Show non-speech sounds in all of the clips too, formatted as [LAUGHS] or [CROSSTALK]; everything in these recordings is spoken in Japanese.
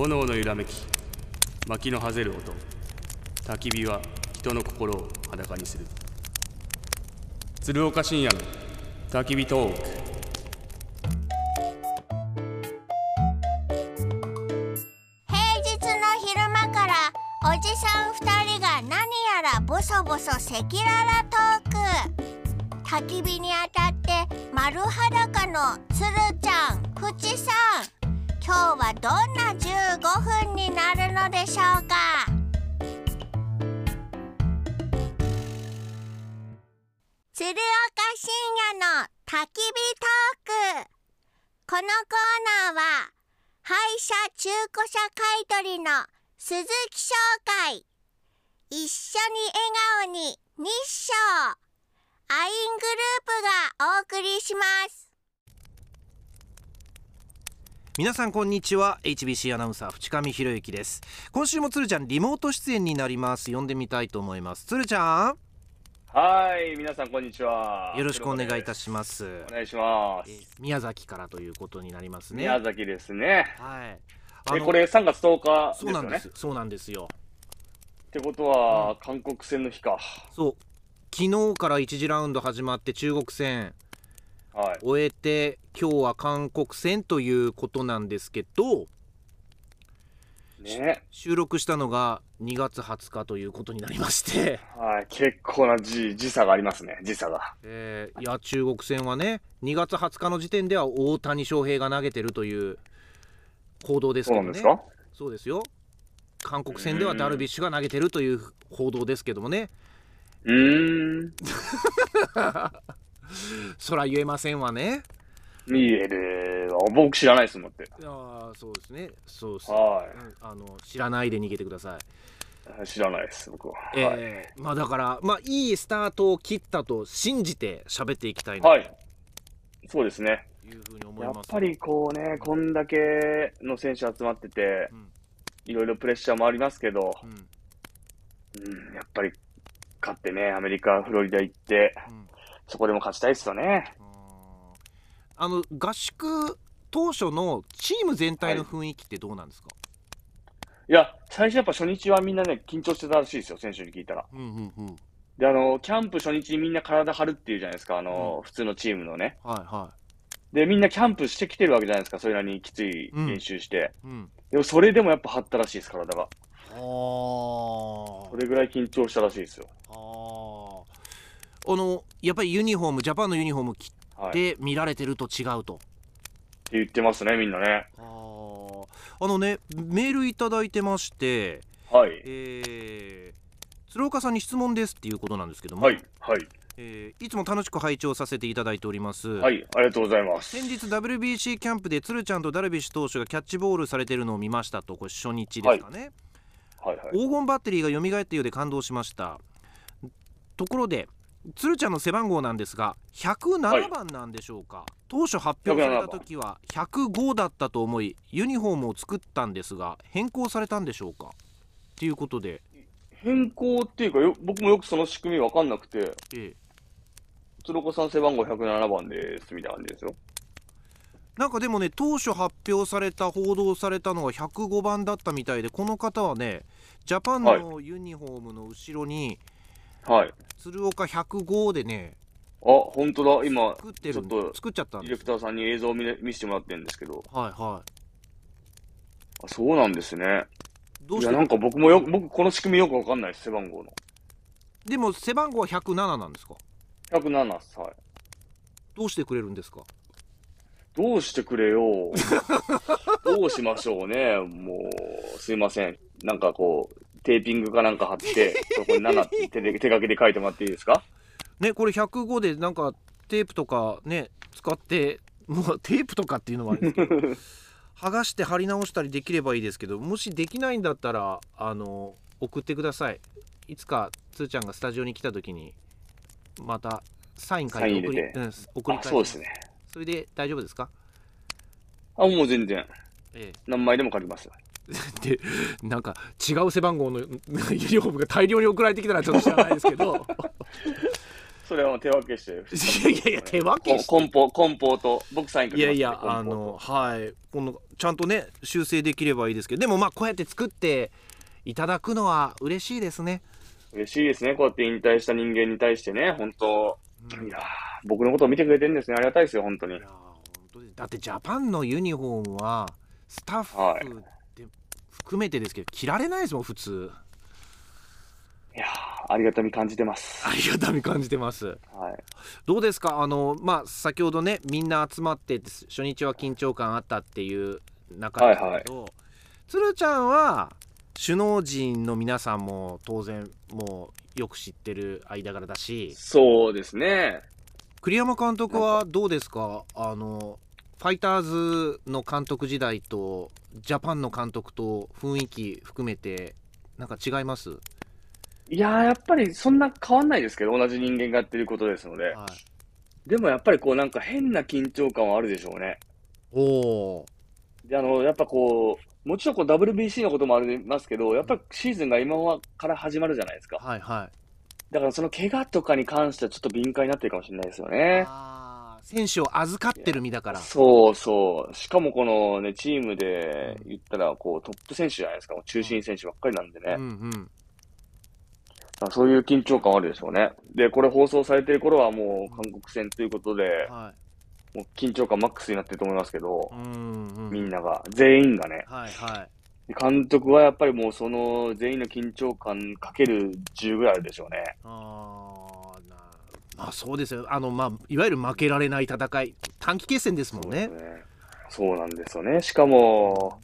炎の揺らめき薪のはぜる音。焚き火は人の心を裸にする。鶴岡深夜の焚き火トーク。平日の昼間からおじさん2人が何やらボソボソ赤裸々トーク。焚き火に当たって丸裸のつるちゃんふちさん。今日はどんな15分になるのでしょうか？鶴岡深夜の焚き火トーク。このコーナーは廃車中古車買取の鈴木商会。一緒に笑顔に日照。アイングループがお送りします。皆さんこんにちは。HBC アナウンサー淵上博之です。今週もつるちゃんリモート出演になります。呼んでみたいと思います。つるちゃん。はい、皆さんこんにちは。よろしくお願いいたしします。お願いしまえす。宮崎からということになりますね。宮崎ですね。はい。え、これ3月10日ですよね？そうなんです。そうなんですよ。ってことは、韓国戦の日か。そう。昨日から1次ラウンド始まって中国戦はい。終えて今日は韓国戦ということなんですけどね。収録したのが2月20日ということになりましてはい。結構な時時差がありますね。時差が。えーいや中国戦はね2月20日の時点では大谷翔平が投げてるという報道ですそうけどねなんですか？そうですよ韓国戦ではダルビッシュが投げてるという報道ですけどもねうーん。[LAUGHS] [LAUGHS] そら言えませんわね見える。僕知らないですもんって。いやーそうですねそうです、はうんあの知らないで逃げてくださいい。知らないです、僕は。はい。えーまあだからまあいいスタートを切ったと信じて喋っていきたいなはい。そうですね。というふうに思いやっますぱりこうね、こんだけの選手集まっててう、んいろいろプレッシャーもありますけど、うんうん、やっぱり勝ってね、アメリカ、フロリダ行って、うんそこでも勝ちたいですよね。あの合宿当初のチーム全体の雰囲気ってどうなんですか、いや、最初やっぱ初日はみんなね、緊張してたらしいですよ、選手に聞いたら。うんうんうんで、あの、キャンプ初日にみんな体張るっていうじゃないですか、あの、普通のチームのね。はいはで、みんなキャンプしてきてるわけじゃないですか、それなりにきつい練習して。いうんでも、それでもやっぱ張ったらしいです、体が。あそれぐらい緊張したらしいですよ。ああのやっぱりユニフォームジャパンのユニフォーム着てて見られてると違うと、言ってますね、みんなね。あーあのねメールいただいてましてはい。えー、鶴岡さんに質問ですっていうことなんですけども、はい。はい。えーいつも楽しく拝聴させていただいております、はい。ありがとうございます。先日 WBC キャンプで鶴ちゃんとダルビッシュ投手がキャッチボールされてるのを見ましたとこれ初日ですかね、はいはい。黄金バッテリーが蘇ったようで感動しましたところで鶴ちゃんの背番号なんですが107番なんでしょうか、当初発表された時は105だったと思いユニフォームを作ったんですが変更されたんでしょうかということで、変更っていうかよ、僕もよくその仕組みわかんなくて、ええ鶴岡さん背番号107番です、みたいな感じですよ。なんかでもね当初発表された報道されたのが105番だったみたいでこの方はねジャパンのユニフォームの後ろにはい。鶴岡105でねあ、本当だ。今、作ってるんちょっと作っちゃったんディレクターさんに映像を見れ見せてもらってるんですけど、はいはあそうなんですね。いどうして？いや、なんか僕もよ、僕この仕組みよくわかんないです、背番号の。でも背番号は107なんですか？107っす、はい。どうしてくれるんですか？どうしてくれよ。どうしましょうね。もう、すいません。なんかこう、テーピングかなんか貼って、[LAUGHS] そこに7って手で手書きで書いてもらっていいですか？ねこれ105でなんかテープとかね使ってもうテープとかっていうのもあれですけど [LAUGHS] 剥がして貼り直したりできればいいですけどもしできないんだったらあの送ってくださいいつかつーちゃんがスタジオに来た時にまたサイン書いて送りうん、送りあ、返そうですね。それで大丈夫ですか？あ、もう全然。え何枚でも書きます。[LAUGHS] え、でなんか違う背番号の [LAUGHS] ユニフォームが大量に送られてきたらちょっと知らないですけど。[LAUGHS] それはもう手分けして。いやいや手分けして。こ梱包、梱包と、僕サインいやいやあのはい。このちゃんとね修正できればいいですけどでもまあこうやって作っていただくのは嬉しいですね、嬉しいですね。こうやって引退した人間に対してね、本当。うん。いやー僕のことを見てくれてるんですね。ありがたいですよ、本当に。だってジャパンのユニフォームはスタはいッフで含めてですけど着られないですもん普通いやーありがたみ感じてます。ありがたみ感じてますはい。どうですか？あのまあ先ほどねみんな集まって初日は緊張感あったっていう中ですけど、鶴ちゃんは首脳陣の皆さんも当然もうよく知ってる間柄だしそうですね。栗山監督はどうですか？あのファイターズの監督時代とジャパンの監督と雰囲気含めてなんか違います、いやーやっぱりそんな変わんないですけど、同じ人間がやってることですので。はい、でもやっぱりこうなんか変な緊張感はあるでしょうね。おおで、あの、やっぱこう、もちろんこう WBC のこともありますけど、やっぱりシーズンが今から始まるじゃないですか。はいはいだからその怪我とかに関してはちょっと敏感になってるかもしれないですよね。あー選手を預かってる身だからそうそう。しかもこのね、チームで言ったら、こう、トップ選手じゃないですか。もう中心選手ばっかりなんでね。うんうんそういう緊張感はあるでしょうね。で、これ放送されてる頃はもう韓国戦ということで、はもう緊張感マックスになってると思いますけどい、うんうんみんなが、全員がね。はいはいで監督はやっぱりもうその全員の緊張感かける10ぐらいあるでしょうね。あーなまあそうですよ。あのまあいわゆる負けられない戦い。短期決戦ですもんね。そうね。なんですよね。しかも、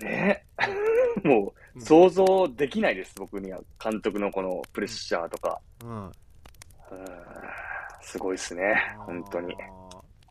ね、[LAUGHS] もう想像できないです、僕には。監督のこのプレッシャーとか。うん。うん。すごいですね、本当に。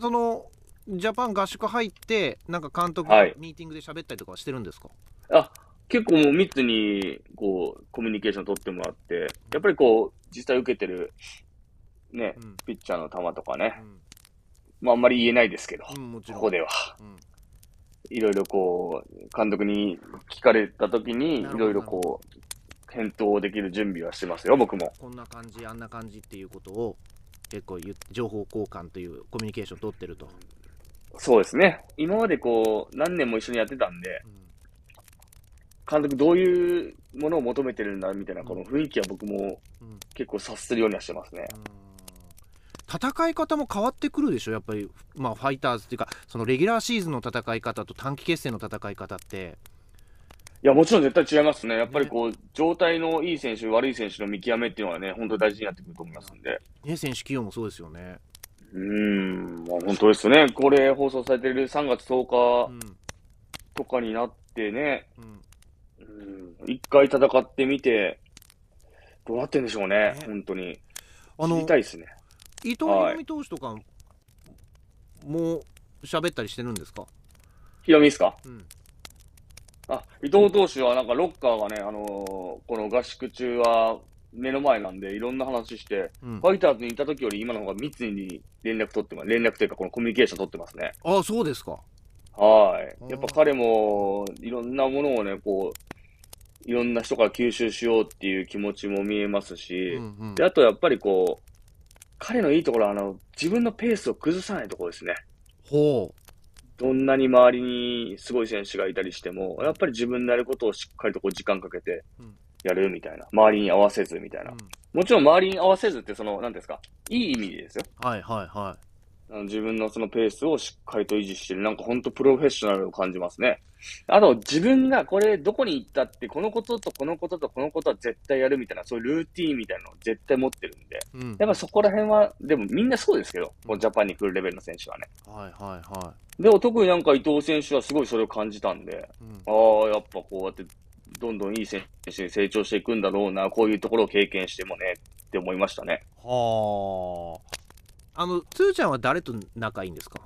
そのジャパン合宿入ってなんか監督はい。ミーティングで喋ったりとかはしてるんですか、あ、結構もう密に、こう、コミュニケーション取ってもらって、やっぱりこう、実際受けてる、ね、うん。ピッチャーの球とかね、うん。まああんまり言えないですけど、ここでは。うん。いろいろこう、監督に聞かれたときに、いろいろこう、返答できる準備はしてますよ、僕も。こんな感じあんな感じっていうことを結構情報交換というコミュニケーション取ってると、そうですね。今までこう、何年も一緒にやってたんで、うん。監督どういうものを求めてるんだみたいな、この雰囲気は僕もうん。結構察するようにはしてますね。戦い方も変わってくるでしょ？やっぱり、まあ、ファイターズっていうかそのレギュラーシーズンの戦い方と短期決戦の戦い方っていや、もちろん絶対違いますね。やっぱりこう、状態のいい選手、悪い選手の見極めっていうのはね、本当に大事になってくると思いますんで。ね選手起用もそうですよね。うーん、まあ本当ですよね。これ放送されてる3月10日うんとかになってね、うんうん一回戦ってみて、どうなってんでしょうね、ね本当に。あの知りたいですね。伊藤はい大海投手とかもう喋ったりしてるんですか、ひろみですか？うんあ、伊藤投手はなんかロッカーがね、あのーこの合宿中は目の前なんで、いろんな話して、うんファイターズにいた時より今の方が密に連絡取ってます。連絡というか、このコミュニケーション取ってますね。あそうですか。はい。うんやっぱ彼も、いろんなものをね、こう、いろんな人から吸収しようっていう気持ちも見えますし、うんうんで、あとやっぱりこう、彼のいいところは、あの、自分のペースを崩さないところですね。ほどんなに周りにすごい選手がいたりしても、やっぱり自分のやることをしっかりとこう時間かけてうんやるみたいな。周りに合わせずみたいうな。うんもちろん周りに合わせずって、その、なんですか、いい意味でですよ。はいはいはあの自分のそのペースをしっかりと維持してる。なんか本当プロフェッショナルを感じますね。あと、自分がこれどこに行ったって、このこととこのこととこのことは絶対やるみたいな、そういうルーティーンみたいなのを絶対持ってるんで。い。うん、やっぱそこら辺は、でもみんなそうですけど、このジャパンに来るレベルの選手はね。はいはいはでも特になんか伊藤選手はすごいそれを感じたんで、い。うんああ、やっぱこうやって、どんどんいい選手に成長していくんだろうな、こういうところを経験してもね、って思いましたね。はあ。あの、つーちゃんは誰と仲いいんですか？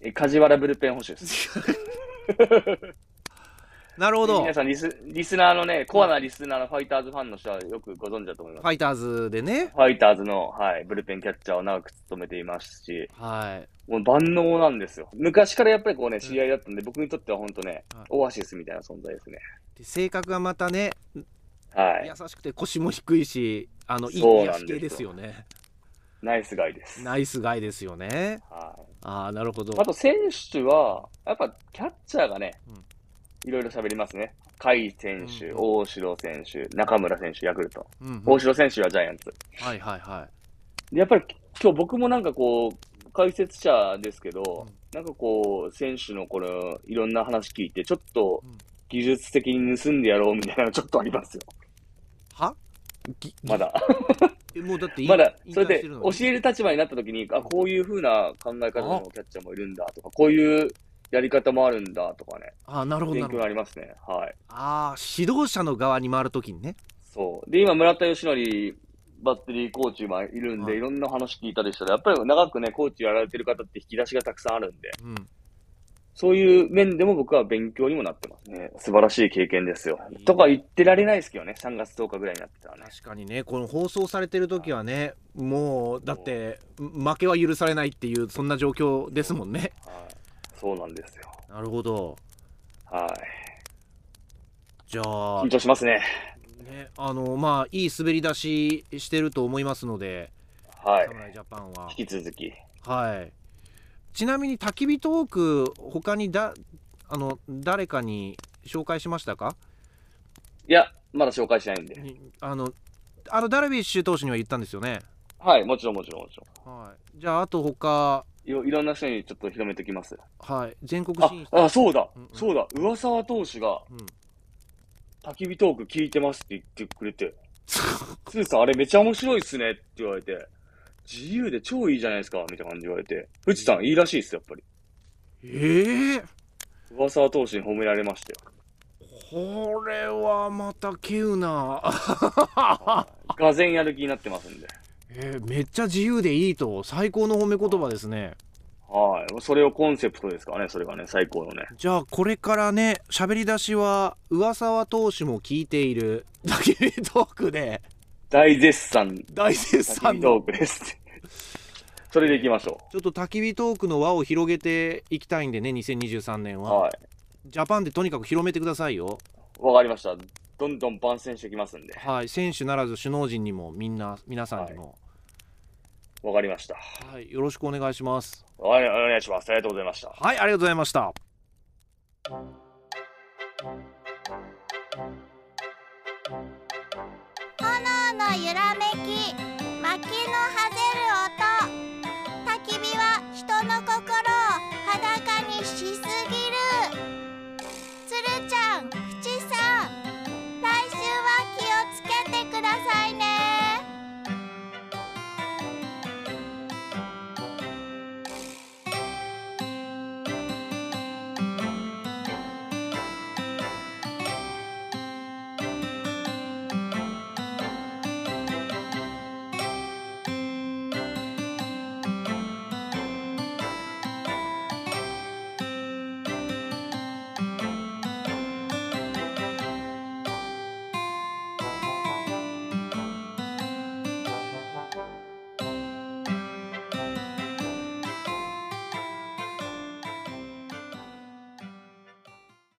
え梶原ブルペン捕手です。[LAUGHS] なるほど。フ皆さんリス、リスナーのね、コアなリスナーのファイターズファンの人はよくご存知だと思います。ァイターズでね。ファイターズの、はい、ブルペンキャッチャーを長く務めていますし、はい。もう万能なんですよ。昔からやっぱりこうね、知り合いだったんで、僕にとっては本当ねはい、オアシスみたいな存在ですね。で性格がまたねはい。優しくて腰も低いしあのいい癒し系ですよねナイスガイです。ナイスガイですよねはい。ああなるほどあと選手は、やっぱキャッチャーがねうん、いろいろ喋りますね。甲斐選手、うん大城選手、中村選手、ヤクルト。うんうん大城選手はジャイアンツ。はいはいはでやっぱり今日僕もなんかこう、解説者ですけど、うんなんかこう、選手のこの、いろんな話聞いて、ちょっとうん技術的に盗んでやろうみたいなのちょっとありますよ。は？まだ。えもうだってまだ、引それで教える立場になった時に、あ、こういう風な考え方のキャッチャーもいるんだとか、こういうやり方もあるんだとかね、あなるほど勉強になりますね。はい。ああ指導者の側に回るときにね。そう。で、今、村田義則バッテリーコーチもいるんで、はい。いろんな話聞いたりしたら、やっぱり長くね、コーチやられてる方って引き出しがたくさんあるんで、うんそういう面でも僕は勉強にもなってますね。素晴らしい経験ですよ。とか言ってられないですけどね、3月10日ぐらいになってたらね。確かにねこの放送されてる時はねもうだって負けは許されないっていうそんな状況ですもんねはい。そうなんですよ。なるほどはい。じゃあ緊張しますね。ねあのまあいい滑り出ししてると思いますのではい。侍ジャパンは引き続き。はいちなみに焚き火トーク他にだあの誰かに紹介しましたか？いや、まだ紹介しないんで。にあのあのダルビッシュ投手には言ったんですよね？はい、もちろんもちろんもちろはい。じゃああと他。ん。いろいろんな人にちょっと広めてきます。はい。全国あ進出、あ、そうだ。うんうん、そうだ、上沢投手がうん。焚き火トーク聞いてますって言ってくれて、[LAUGHS] スーさんあれめちゃ面白いっすねって言われて、自由で超いいじゃないですか、みたいな感じで言われて、藤さんいいらしいっす、やっぱり。ええ上沢投手に褒められましたよ。これはまた稀有な [LAUGHS] がぜんやる気になってますんで。えーめっちゃ自由でいいと最高の褒め言葉ですねはい。それをコンセプトですからね、それがね、最高のね。じゃあこれからね喋り出しは上沢投手も聞いているだけでトークで大絶賛、大絶焚き賛の火トークです。[LAUGHS] それでいきましょちょっと焚き火トークの輪を広げていきたいんでね2023年う。は、はい。ジャパンでとにかく広めてくださいよわかりました。どんどん番宣してきますんで。はい選手ならず首脳陣にもみんな皆さんにも、わかりました。はい、よろしくお願いしますお願いお願いします。ありがとうございました。はいありがとうございましたはゆらめき。